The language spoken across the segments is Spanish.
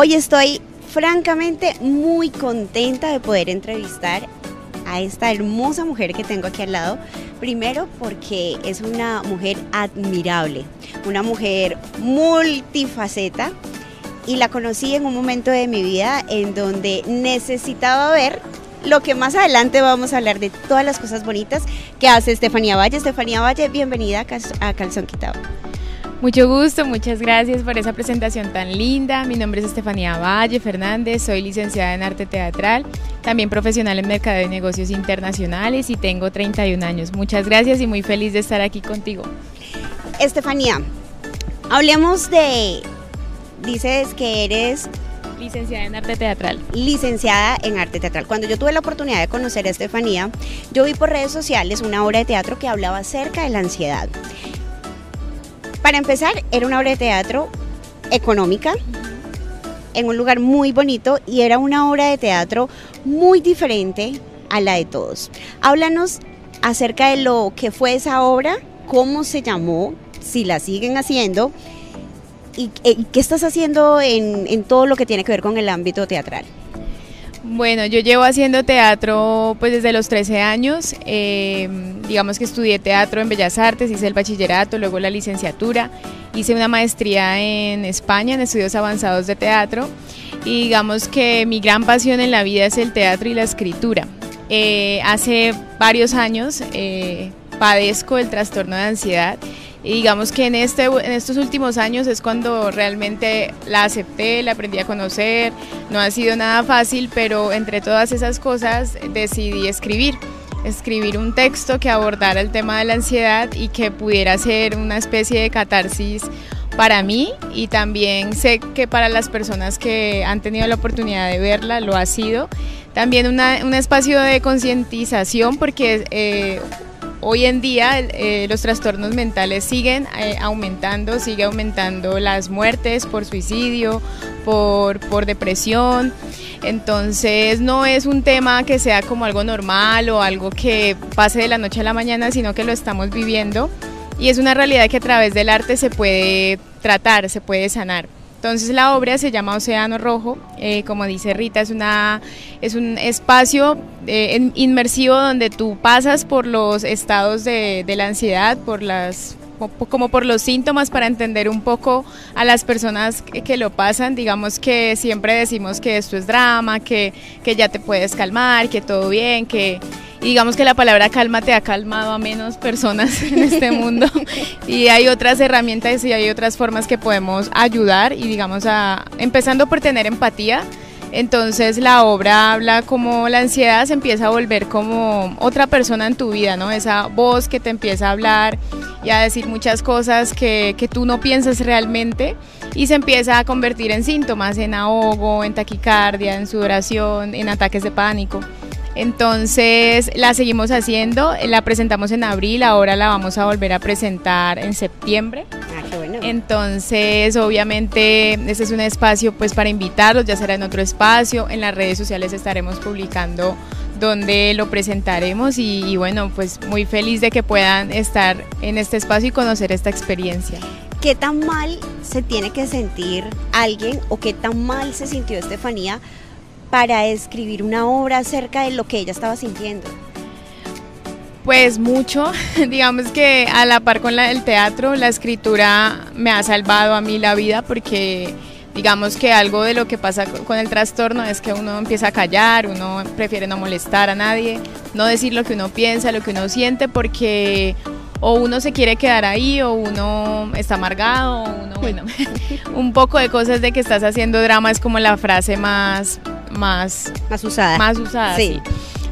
Hoy estoy francamente muy contenta de poder entrevistar a esta hermosa mujer que tengo aquí al lado. Primero porque es una mujer admirable, una mujer multifaceta y la conocí en un momento de mi vida en donde necesitaba ver lo que más adelante vamos a hablar de todas las cosas bonitas que hace Estefanía Valle. Estefanía Valle, bienvenida a Calzón Quitado. Mucho gusto, muchas gracias por esa presentación tan linda. Mi nombre es Estefanía Valle Fernández, soy licenciada en arte teatral, también profesional en mercado de negocios internacionales y tengo 31 años. Muchas gracias y muy feliz de estar aquí contigo. Estefanía, hablemos de, dices que eres Licenciada en arte teatral. Licenciada en arte teatral. Cuando yo tuve la oportunidad de conocer a Estefanía, yo vi por redes sociales una obra de teatro que hablaba acerca de la ansiedad. Para empezar, era una obra de teatro económica, en un lugar muy bonito y era una obra de teatro muy diferente a la de todos. Háblanos acerca de lo que fue esa obra, cómo se llamó, si la siguen haciendo y, eh, qué estás haciendo en todo lo que tiene que ver con el ámbito teatral. Bueno, yo llevo haciendo teatro pues desde los 13 años. Em, digamos que estudié teatro en Bellas Artes, hice el bachillerato, luego la licenciatura, hice una maestría en España en estudios avanzados de teatro y digamos que mi gran pasión en la vida es el teatro y la escritura. Eh, hace varios años eh, padezco el trastorno de ansiedad y digamos que en, este, en estos últimos años es cuando realmente la acepté, la aprendí a conocer, no ha sido nada fácil, pero entre todas esas cosas decidí escribir. Escribir un texto que abordara el tema de la ansiedad y que pudiera ser una especie de catarsis para mí. Y también sé que para las personas que han tenido la oportunidad de verla lo ha sido. También un espacio de concientización porque eh, Hoy en día eh, los trastornos mentales siguen eh, aumentando, sigue aumentando las muertes por suicidio, por, por depresión. Entonces no es un tema que sea como algo normal o algo que pase de la noche a la mañana, sino que lo estamos viviendo y es una realidad que a través del arte se puede tratar, se puede sanar. Entonces la obra se llama Océano Rojo, eh, como dice Rita, es, una, es un espacio eh, inmersivo donde tú pasas por los estados de, la ansiedad, por las como por los síntomas para entender un poco a las personas que, lo pasan. Digamos que siempre decimos que esto es drama, que, que ya te puedes calmar, que todo bien, que, digamos que la palabra calma te ha calmado a menos personas en este mundo. y hay otras herramientas y hay otras formas que podemos ayudar y digamos a, empezando por tener empatía. Entonces la obra habla como la ansiedad se empieza a volver como otra persona en tu vida, ¿no? Esa voz que te empieza a hablar y a decir muchas cosas que, que tú no piensas realmente y se empieza a convertir en síntomas, en ahogo, en taquicardia, en sudoración, en ataques de pánico. Entonces la seguimos haciendo, la presentamos en abril, ahora la vamos a volver a presentar en septiembre. Ah, qué bueno. Entonces, obviamente, este es un espacio pues para invitarlos, ya será en otro espacio, en las redes sociales estaremos publicando donde lo presentaremos y, y bueno, pues muy feliz de que puedan estar en este espacio y conocer esta experiencia. ¿Qué tan mal se tiene que sentir alguien o qué tan mal se sintió Estefanía para escribir una obra acerca de lo que ella estaba sintiendo? Pues mucho, digamos que a la par con el teatro, la escritura me ha salvado a mí la vida porque digamos que algo de lo que pasa con el trastorno es que uno empieza a callar, uno prefiere no molestar a nadie, no decir lo que uno piensa, lo que uno siente porque o uno se quiere quedar ahí o uno está amargado, o uno, bueno, un poco de cosas de que estás haciendo drama es como la frase más más, más usada. Más usada, sí.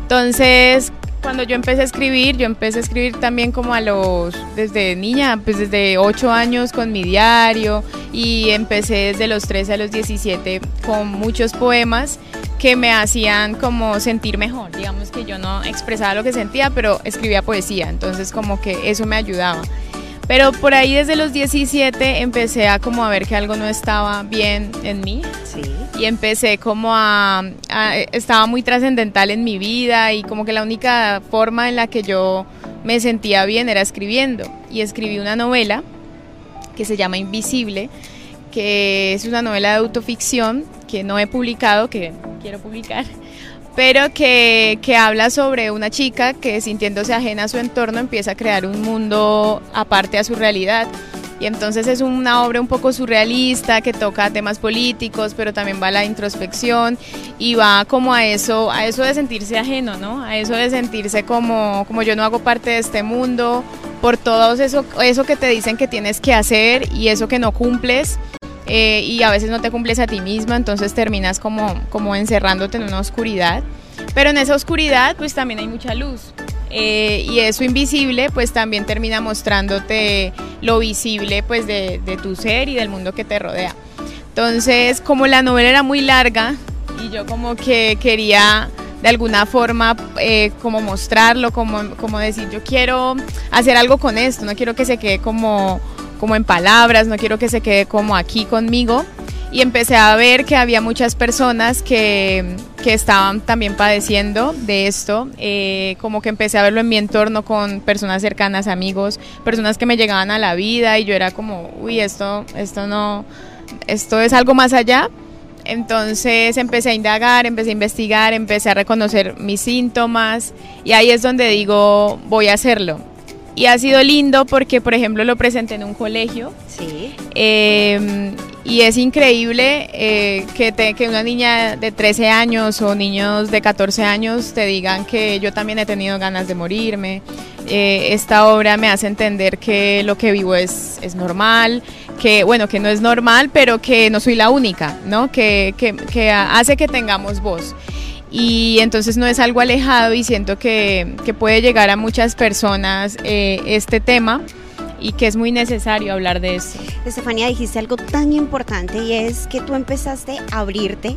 Entonces, cuando yo empecé a escribir, yo empecé a escribir también como a los, desde niña, pues desde 8 años con mi diario y empecé desde los 13 a los 17 con muchos poemas que me hacían como sentir mejor. Digamos que yo no expresaba lo que sentía, pero escribía poesía, entonces como que eso me ayudaba. Pero por ahí desde los 17 empecé a como a ver que algo no estaba bien en mí. Sí. Y empecé como a, estaba muy trascendental en mi vida y como que la única forma en la que yo me sentía bien era escribiendo. Y escribí una novela que se llama Invisible, que es una novela de autoficción que no he publicado, que quiero publicar, pero que, que, habla sobre una chica que sintiéndose ajena a su entorno empieza a crear un mundo aparte a su realidad. Y entonces es una obra un poco surrealista que toca temas políticos, pero también va a la introspección y va como a eso, a eso de sentirse ajeno, ¿no? A eso de sentirse como, como yo no hago parte de este mundo, por todo eso, eso que te dicen que tienes que hacer y eso que no cumples. Eh, y a veces no te cumples a ti misma, entonces terminas como, como encerrándote en una oscuridad. Pero en esa oscuridad pues también hay mucha luz. Eh, y eso invisible pues también termina mostrándote lo visible pues de, de, tu ser y del mundo que te rodea. Entonces como la novela era muy larga y yo como que quería de alguna forma eh, como mostrarlo, como, como decir yo quiero hacer algo con esto, no quiero que se quede como como en palabras, no quiero que se quede como aquí conmigo. Y empecé a ver que había muchas personas que, que estaban también padeciendo de esto, eh, como que empecé a verlo en mi entorno con personas cercanas, amigos, personas que me llegaban a la vida y yo era como, uy, esto, esto no, esto es algo más allá. Entonces empecé a indagar, empecé a investigar, empecé a reconocer mis síntomas y ahí es donde digo, voy a hacerlo y ha sido lindo porque, por ejemplo, lo presenté en un colegio. Sí. Eh, y es increíble eh, que, te, que una niña de 13 años o niños de 14 años te digan que yo también he tenido ganas de morirme. Eh, esta obra me hace entender que lo que vivo es, es normal, que bueno, que no es normal, pero que no soy la única, ¿no? Que, que, que hace que tengamos voz y entonces no es algo alejado y siento que, que puede llegar a muchas personas eh, este tema y que es muy necesario hablar de eso. Estefanía, dijiste algo tan importante y es que tú empezaste a abrirte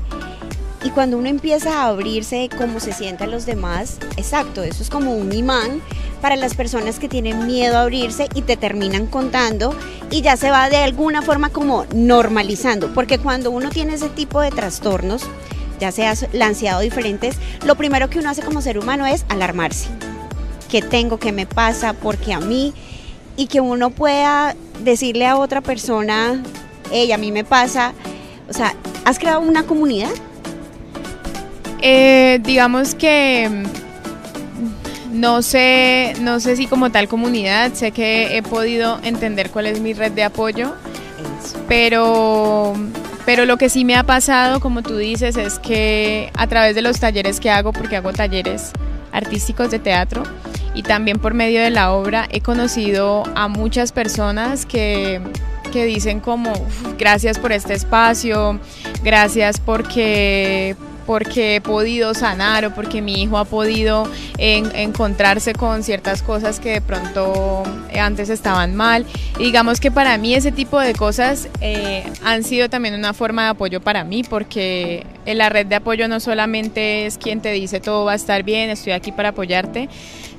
y cuando uno empieza a abrirse como se sienten los demás, exacto, eso es como un imán para las personas que tienen miedo a abrirse y te terminan contando y ya se va de alguna forma como normalizando, porque cuando uno tiene ese tipo de trastornos, ya seas lanceado diferentes, lo primero que uno hace como ser humano es alarmarse. ¿Qué tengo? ¿Qué me pasa? Porque a mí? Y que uno pueda decirle a otra persona, hey, a mí me pasa. O sea, ¿has creado una comunidad? Eh, digamos que no sé, no sé si como tal comunidad, sé que he podido entender cuál es mi red de apoyo, pero pero lo que sí me ha pasado, como tú dices, es que a través de los talleres que hago, porque hago talleres artísticos de teatro, y también por medio de la obra he conocido a muchas personas que, que dicen como gracias por este espacio, gracias porque porque he podido sanar o porque mi hijo ha podido encontrarse con ciertas cosas que de pronto antes estaban mal. Y digamos que para mí ese tipo de cosas eh, han sido también una forma de apoyo para mí porque la red de apoyo no solamente es quien te dice todo va a estar bien, estoy aquí para apoyarte,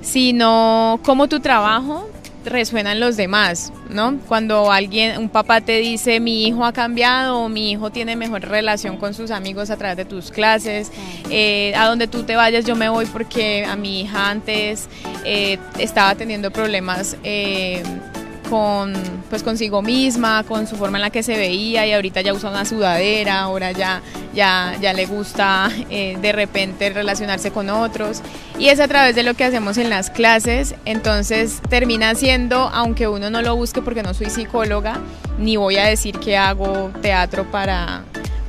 sino cómo tu trabajo resuenan los demás, ¿no? Cuando alguien, un papá te dice mi hijo ha cambiado o mi hijo tiene mejor relación con sus amigos a través de tus clases, eh, a donde tú te vayas yo me voy porque a mi hija antes eh, estaba teniendo problemas eh, con pues consigo misma, con su forma en la que se veía y ahorita ya usa una sudadera, ahora ya, ya, ya le gusta eh, de repente relacionarse con otros. Y es a través de lo que hacemos en las clases, entonces termina siendo, aunque uno no lo busque porque no soy psicóloga, ni voy a decir que hago teatro para,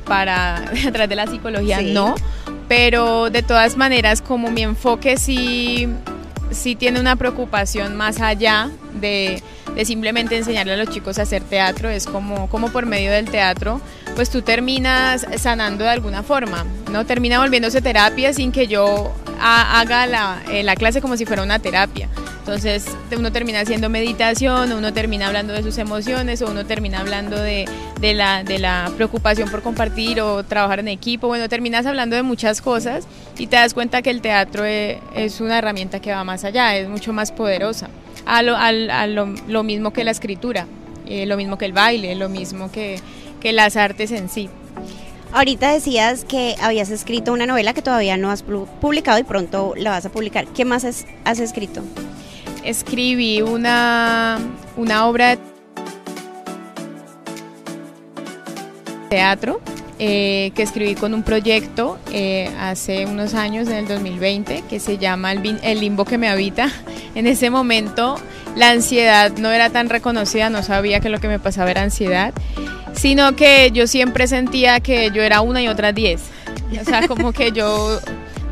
para a través de la psicología, no, pero de todas maneras como mi enfoque sí, sí tiene una preocupación más allá de de simplemente enseñarle a los chicos a hacer teatro, es como, como por medio del teatro, pues tú terminas sanando de alguna forma, ¿no? Termina volviéndose terapia sin que yo haga la, eh, la clase como si fuera una terapia. Entonces uno termina haciendo meditación, uno termina hablando de sus emociones o uno termina hablando de, de, la, de la preocupación por compartir o trabajar en equipo. Bueno, terminas hablando de muchas cosas y te das cuenta que el teatro es, es una herramienta que va más allá, es mucho más poderosa a lo, a, lo, mismo que la escritura, eh, lo mismo que el baile, lo mismo que, que las artes en sí. Ahorita decías que habías escrito una novela que todavía no has publicado y pronto la vas a publicar. ¿Qué más has, escrito? Escribí una, una obra de teatro eh, que escribí con un proyecto eh, hace unos años, en el 2020, que se llama el limbo que me habita. En ese momento la ansiedad no era tan reconocida, no sabía que lo que me pasaba era ansiedad, sino que yo siempre sentía que yo era una y otra diez. O sea, como que yo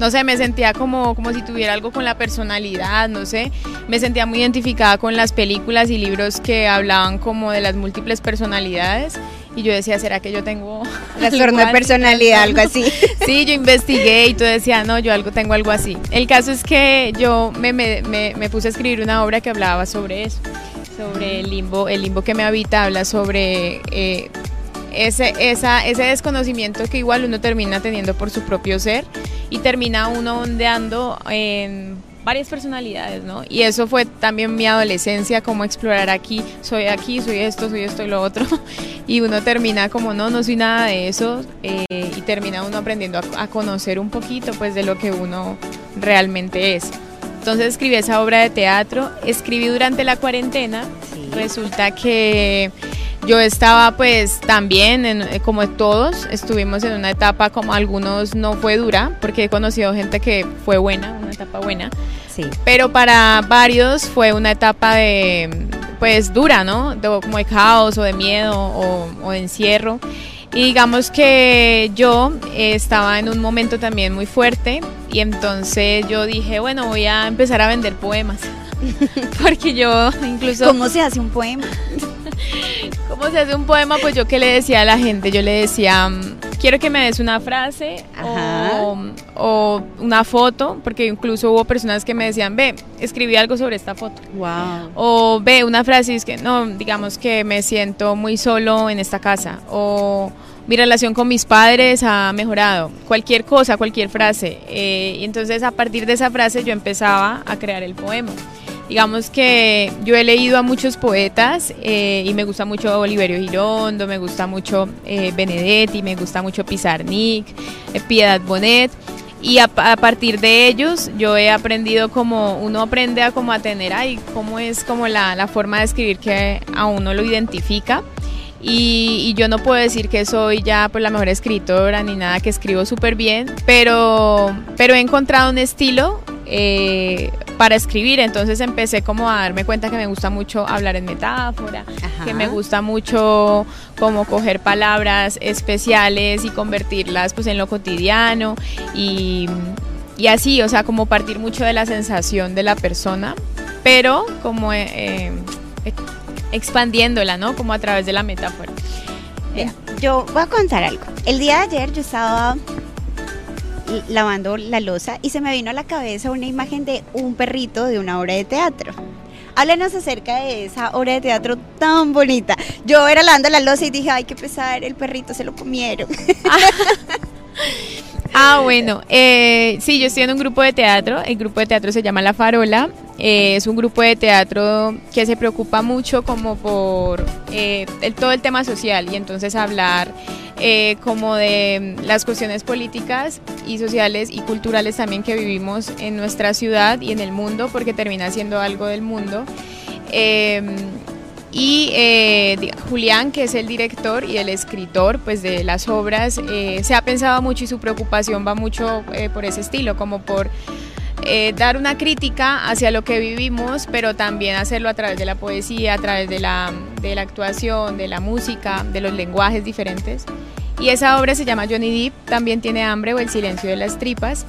no sé, me sentía como, como si tuviera algo con la personalidad, no sé, me sentía muy identificada con las películas y libros que hablaban como de las múltiples personalidades y yo decía, ¿será que yo tengo la de personalidad, algo así? Sí, yo investigué y tú decía, no, yo algo tengo algo así. El caso es que yo me, me, me, puse a escribir una obra que hablaba sobre eso, sobre el limbo, el limbo que me habita, habla sobre eh, ese, esa, ese desconocimiento que igual uno termina teniendo por su propio ser y termina uno ondeando en varias personalidades, ¿no? Y eso fue también mi adolescencia, como explorar aquí, soy aquí, soy esto, soy esto y lo otro, y uno termina como, no, no soy nada de eso, eh, y termina uno aprendiendo a, conocer un poquito, pues, de lo que uno realmente es. Entonces escribí esa obra de teatro, escribí durante la cuarentena, resulta que yo estaba pues también, eh, como todos, estuvimos en una etapa como algunos no fue dura, porque he conocido gente que fue buena, una etapa buena. Sí. Pero para varios fue una etapa de, pues dura, ¿no? como de caos o de miedo o, de encierro. Y digamos que yo estaba en un momento también muy fuerte y entonces yo dije, bueno, voy a empezar a vender poemas. Porque yo incluso... ¿Cómo se hace un poema? ¿Cómo se hace un poema? Pues yo que le decía a la gente, yo le decía, mm, quiero que me des una frase o, una foto, porque incluso hubo personas que me decían, ve, escribí algo sobre esta foto. Wow. O ve, una frase, es que no, digamos que me siento muy solo en esta casa. O mi relación con mis padres ha mejorado. Cualquier cosa, cualquier frase. Eh, y entonces a partir de esa frase yo empezaba a crear el poema. Digamos que yo he leído a muchos poetas eh, y me gusta mucho Oliverio Girondo, me gusta mucho eh, Benedetti, me gusta mucho Pizarnik, eh, Piedad Bonet. Y a, partir de ellos yo he aprendido como uno aprende a como a tener ahí cómo es como la, la forma de escribir que a uno lo identifica. Y, yo no puedo decir que soy ya pues la mejor escritora ni nada que escribo súper bien, pero, pero he encontrado un estilo para escribir. Entonces empecé como a darme cuenta que me gusta mucho hablar en metáfora, que me gusta mucho como coger palabras especiales y convertirlas pues en lo cotidiano y, y así, o sea, como partir mucho de la sensación de la persona, pero como eh, eh, expandiéndola, ¿no? Como a través de la metáfora. Yo voy a contar algo. El día de ayer yo estaba lavando la losa y se me vino a la cabeza una imagen de un perrito de una obra de teatro. Háblenos acerca de esa obra de teatro tan bonita. Yo era lavando la losa y dije, ay, qué pesar, el perrito se lo comieron. Ah, bueno, eh, sí, yo estoy en un grupo de teatro, el grupo de teatro se llama La Farola, eh, es un grupo de teatro que se preocupa mucho como por eh, todo el tema social y entonces hablar eh, como de las cuestiones políticas y sociales y culturales también que vivimos en nuestra ciudad y en el mundo, porque termina siendo algo del mundo. Em, y eh, Julián, que es el director y el escritor pues, de las obras, eh, se ha pensado mucho y su preocupación va mucho por ese estilo, como por dar una crítica hacia lo que vivimos, pero también hacerlo a través de la poesía, a través de la, de la actuación, de la música, de los lenguajes diferentes. Y esa obra se llama Johnny Depp, también tiene hambre o el silencio de las tripas.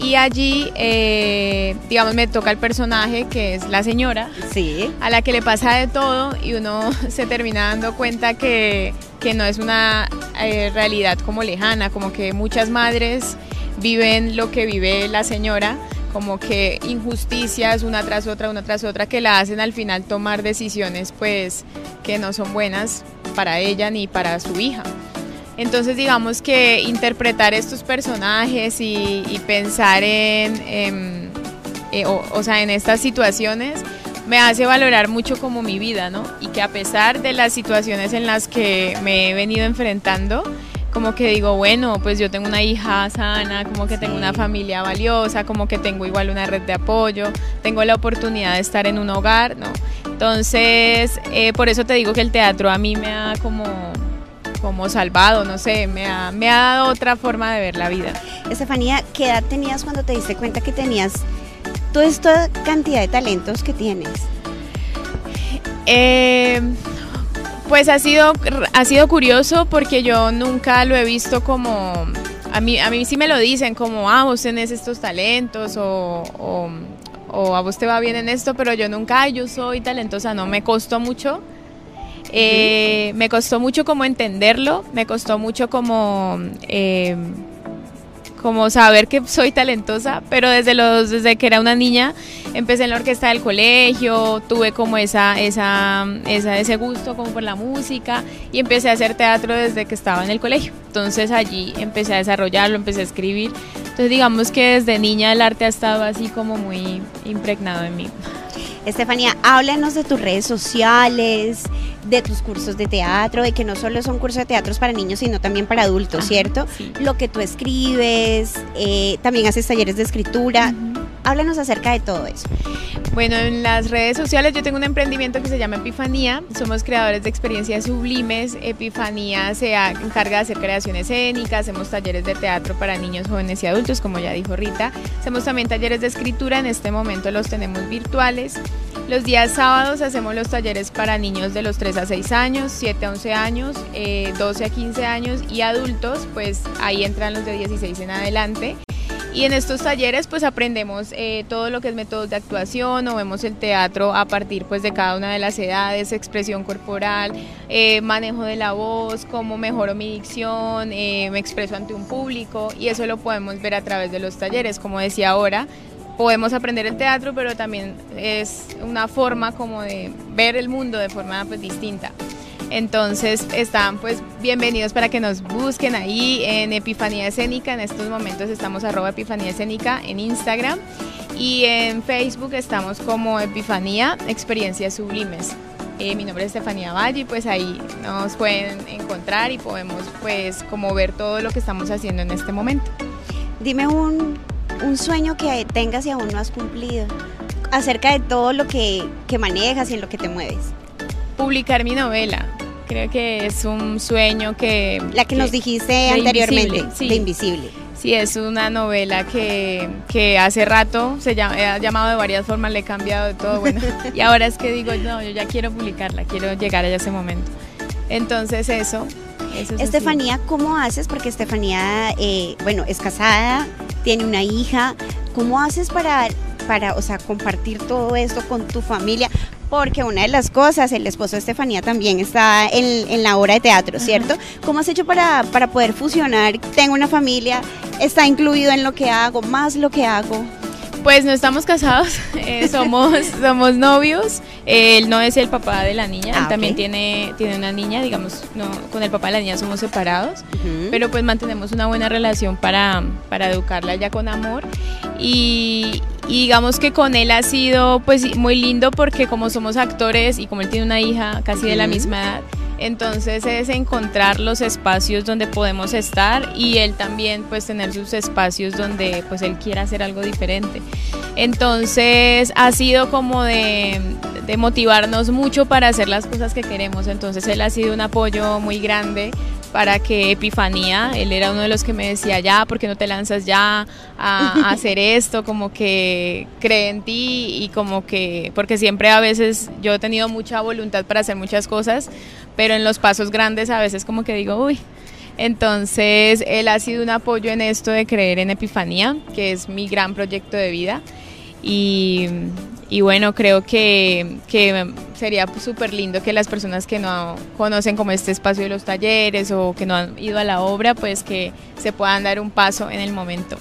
Y allí, eh, digamos, me toca el personaje que es la señora, sí. a la que le pasa de todo y uno se termina dando cuenta que, que no es una eh, realidad como lejana, como que muchas madres viven lo que vive la señora, como que injusticias una tras otra, una tras otra, que la hacen al final tomar decisiones pues que no son buenas para ella ni para su hija. Entonces digamos que interpretar estos personajes y, pensar en, eh, o, sea, en estas situaciones me hace valorar mucho como mi vida, ¿no? Y que a pesar de las situaciones en las que me he venido enfrentando, como que digo, bueno, pues yo tengo una hija sana, como que tengo una familia valiosa, como que tengo igual una red de apoyo, tengo la oportunidad de estar en un hogar, ¿no? Entonces, eh, por eso te digo que el teatro a mí me ha como como salvado, no sé, me ha, me ha dado otra forma de ver la vida. Estefanía, ¿qué edad tenías cuando te diste cuenta que tenías toda esta cantidad de talentos que tienes? Eh, pues ha sido, ha sido curioso porque yo nunca lo he visto como, a mí, a mí sí me lo dicen como, ah, vos tenés estos talentos o, o, a vos te va bien en esto, pero yo nunca, yo soy talentosa, no, me costó mucho. Eh, me costó mucho como entenderlo, me costó mucho como... Eh, como saber que soy talentosa, pero desde los desde que era una niña empecé en la orquesta del colegio, tuve como esa esa, esa ese gusto como por la música y empecé a hacer teatro desde que estaba en el colegio. Entonces allí empecé a desarrollarlo, empecé a escribir. Entonces digamos que desde niña el arte ha estado así como muy impregnado en mí. Estefanía, háblanos de tus redes sociales, de tus cursos de teatro, de que no solo son cursos de teatro para niños, sino también para adultos, ¿cierto? Lo que tú escribes, eh, también haces talleres de escritura. Háblanos acerca de todo eso. Bueno, en las redes sociales yo tengo un emprendimiento que se llama Epifanía. Somos creadores de experiencias sublimes. Epifanía se encarga de hacer creaciones escénicas, hacemos talleres de teatro para niños, jóvenes y adultos, como ya dijo Rita. Hacemos también talleres de escritura, en este momento los tenemos virtuales. Los días sábados hacemos los talleres para niños de los 3 a 6 años, 7 a 11 años, 12 eh, a 15 años y adultos, pues ahí entran los de 16 en adelante. Y en estos talleres pues aprendemos eh, todo lo que es métodos de actuación o vemos el teatro a partir pues de cada una de las edades, expresión corporal, eh, manejo de la voz, cómo mejoro mi dicción, eh, me expreso ante un público y eso lo podemos ver a través de los talleres. Como decía ahora, podemos aprender el teatro, pero también es una forma como de ver el mundo de forma pues distinta. Entonces están pues bienvenidos para que nos busquen ahí en Epifanía Escénica. En estos momentos estamos arroba Epifanía Escénica en Instagram y en Facebook estamos como Epifanía Experiencias Sublimes. Eh, mi nombre es Estefanía Valle y pues ahí nos pueden encontrar y podemos pues como ver todo lo que estamos haciendo en este momento. Dime un, un sueño que tengas y aún no has cumplido acerca de todo lo que, que manejas y en lo que te mueves. Publicar mi novela creo que es un sueño que... La que, nos dijiste anteriormente, de Invisible. Sí, es una novela que, que hace rato se llama, he llamado de varias formas, le he cambiado de todo, bueno, y ahora es que digo, no, yo ya quiero publicarla, quiero llegar a ese momento. Entonces eso, eso Estefanía, ¿cómo haces? Porque Estefanía, eh, bueno, es casada, tiene una hija, ¿cómo haces para para, o sea, compartir todo esto con tu familia, porque una de las cosas, el esposo de Estefanía también está en, la obra de teatro, ¿cierto? ¿Cómo has hecho para, para poder fusionar? Tengo una familia, está incluido en lo que hago, más lo que hago. Pues no estamos casados, eh, somos, somos novios. Él no es el papá de la niña, él ah, también tiene, tiene una niña, digamos, no, con el papá de la niña somos separados, pero pues mantenemos una buena relación para, para educarla ya con amor. Y, digamos que con él ha sido pues muy lindo porque como somos actores y como él tiene una hija casi de la misma edad, entonces es encontrar los espacios donde podemos estar y él también pues tener sus espacios donde pues él quiera hacer algo diferente. Entonces ha sido como de, de motivarnos mucho para hacer las cosas que queremos. Entonces él ha sido un apoyo muy grande para que Epifanía, él era uno de los que me decía, ya, ¿por qué no te lanzas ya a, hacer esto? Como que cree en ti y como que, porque siempre a veces yo he tenido mucha voluntad para hacer muchas cosas, pero en los pasos grandes a veces como que digo, uy. Entonces, él ha sido un apoyo en esto de creer en Epifanía, que es mi gran proyecto de vida. Y, bueno, creo que, que sería súper lindo que las personas que no conocen como este espacio de los talleres o que no han ido a la obra, pues que se puedan dar un paso en el momento.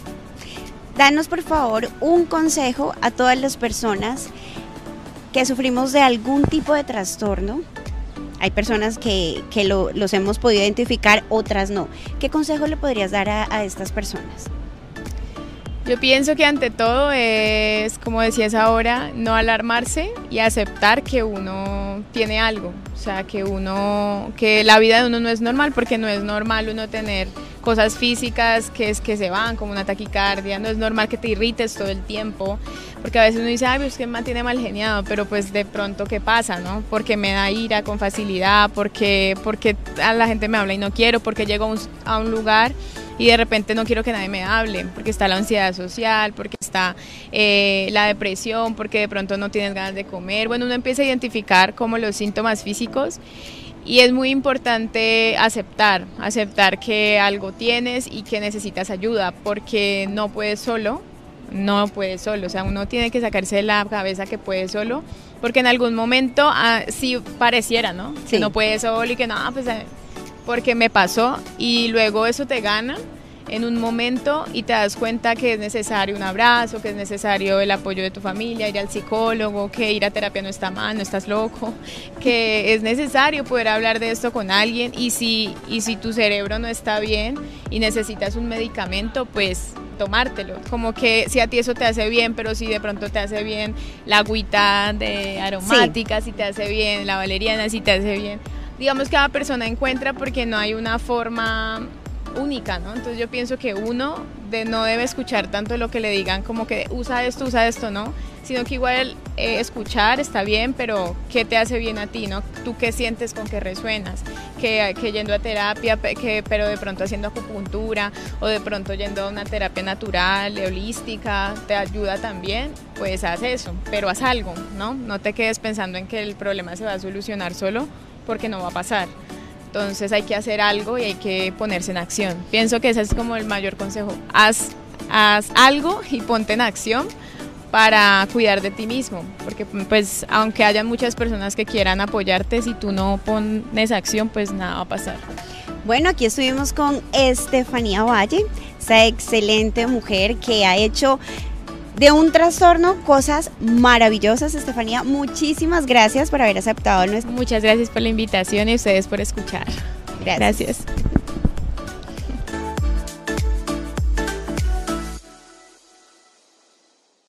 Danos por favor un consejo a todas las personas que sufrimos de algún tipo de trastorno. Hay personas que, que lo, los hemos podido identificar, otras no. ¿Qué consejo le podrías dar a, a estas personas? Yo pienso que ante todo es, como decías ahora, no alarmarse y aceptar que uno tiene algo, o sea, que uno, que la vida de uno no es normal, porque no es normal uno tener cosas físicas que es que se van, como una taquicardia, no es normal que te irrites todo el tiempo, porque a veces uno dice, ay, pues que mantiene mal geniado, pero pues de pronto, ¿qué pasa, no? Porque me da ira con facilidad, porque, porque a la gente me habla y no quiero, porque llego a un, a un lugar y de repente no quiero que nadie me hable, porque está la ansiedad social, porque está eh, la depresión, porque de pronto no tienes ganas de comer. Bueno, uno empieza a identificar como los síntomas físicos y es muy importante aceptar, aceptar que algo tienes y que necesitas ayuda, porque no puedes solo, no puedes solo, o sea, uno tiene que sacarse de la cabeza que puede solo, porque en algún momento ah, sí pareciera, ¿no? Que no puede solo y que no, pues eh, porque me pasó y luego eso te gana en un momento y te das cuenta que es necesario un abrazo, que es necesario el apoyo de tu familia, ir al psicólogo, que ir a terapia no está mal, no estás loco, que es necesario poder hablar de esto con alguien y si, y si tu cerebro no está bien y necesitas un medicamento, pues tomártelo. Como que si a ti eso te hace bien, pero si de pronto te hace bien la agüita de aromática, si te hace bien la valeriana, si te hace bien digamos, cada persona encuentra porque no hay una forma única, ¿no? Entonces yo pienso que uno de no debe escuchar tanto lo que le digan como que usa esto, usa esto, ¿no? Sino que igual eh, escuchar está bien, pero ¿qué te hace bien a ti, no? ¿Tú qué sientes con qué resuenas? Que, que yendo a terapia, que, pero de pronto haciendo acupuntura o de pronto yendo a una terapia natural, holística, te ayuda también, pues haz eso, pero haz algo, ¿no? No te quedes pensando en que el problema se va a solucionar solo porque no va a pasar. Entonces hay que hacer algo y hay que ponerse en acción. Pienso que ese es como el mayor consejo. Haz, haz algo y ponte en acción para cuidar de ti mismo, porque pues aunque haya muchas personas que quieran apoyarte, si tú no pones acción, pues nada va a pasar. Bueno, aquí estuvimos con Estefanía Valle, esa excelente mujer que ha hecho de un trastorno, cosas maravillosas. Estefanía, muchísimas gracias por haber aceptado nuestro. Muchas gracias por la invitación y ustedes por escuchar. gracias.